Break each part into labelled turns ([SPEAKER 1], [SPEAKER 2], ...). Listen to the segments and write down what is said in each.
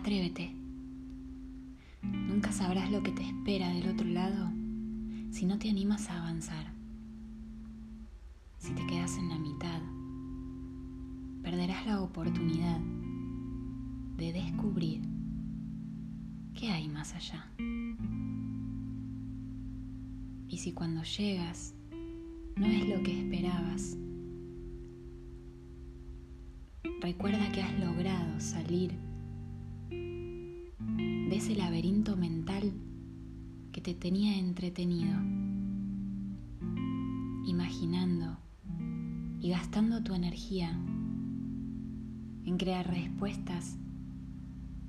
[SPEAKER 1] Atrévete. Nunca sabrás lo que te espera del otro lado si no te animas a avanzar. Si te quedas en la mitad, perderás la oportunidad de descubrir qué hay más allá. Y si cuando llegas no es lo que esperabas, recuerda que has logrado salir laberinto mental que te tenía entretenido, imaginando y gastando tu energía en crear respuestas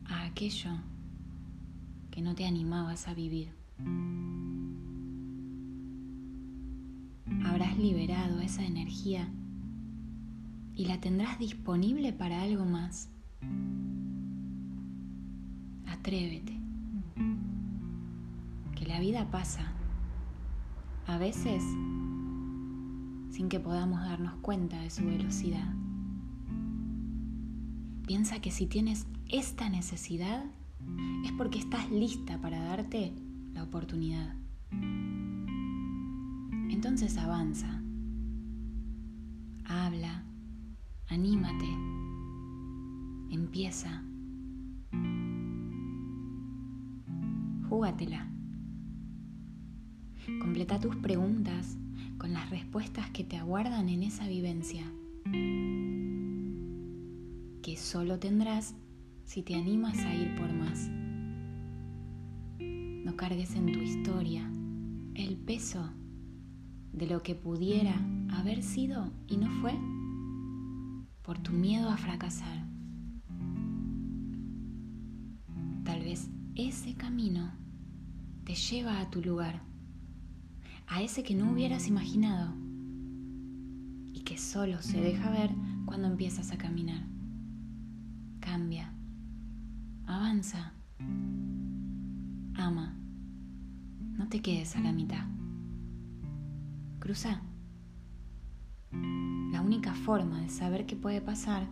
[SPEAKER 1] a aquello que no te animabas a vivir. Habrás liberado esa energía y la tendrás disponible para algo más. Atrévete, que la vida pasa, a veces sin que podamos darnos cuenta de su velocidad. Piensa que si tienes esta necesidad es porque estás lista para darte la oportunidad. Entonces avanza, habla, anímate, empieza, júgatela. Completa tus preguntas con las respuestas que te aguardan en esa vivencia, que solo tendrás si te animas a ir por más. No cargues en tu historia el peso de lo que pudiera haber sido y no fue por tu miedo a fracasar. Ese camino te lleva a tu lugar, a ese que no hubieras imaginado y que solo se deja ver cuando empiezas a caminar. Cambia, avanza, ama, no te quedes a la mitad. Cruza. La única forma de saber qué puede pasar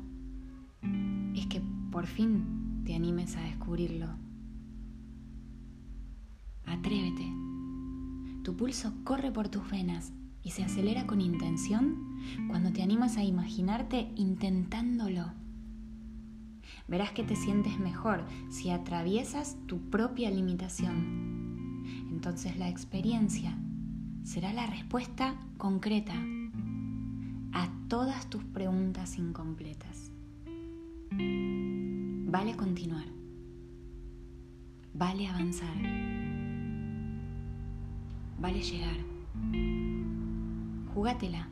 [SPEAKER 1] es que por fin te animes a descubrirlo. Atrévete. Tu pulso corre por tus venas y se acelera con intención cuando te animas a imaginarte intentándolo. Verás que te sientes mejor si atraviesas tu propia limitación. Entonces la experiencia será la respuesta concreta a todas tus preguntas incompletas. Vale continuar. Vale avanzar. Vale llegar. Jugátela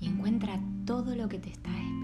[SPEAKER 1] y encuentra todo lo que te está esperando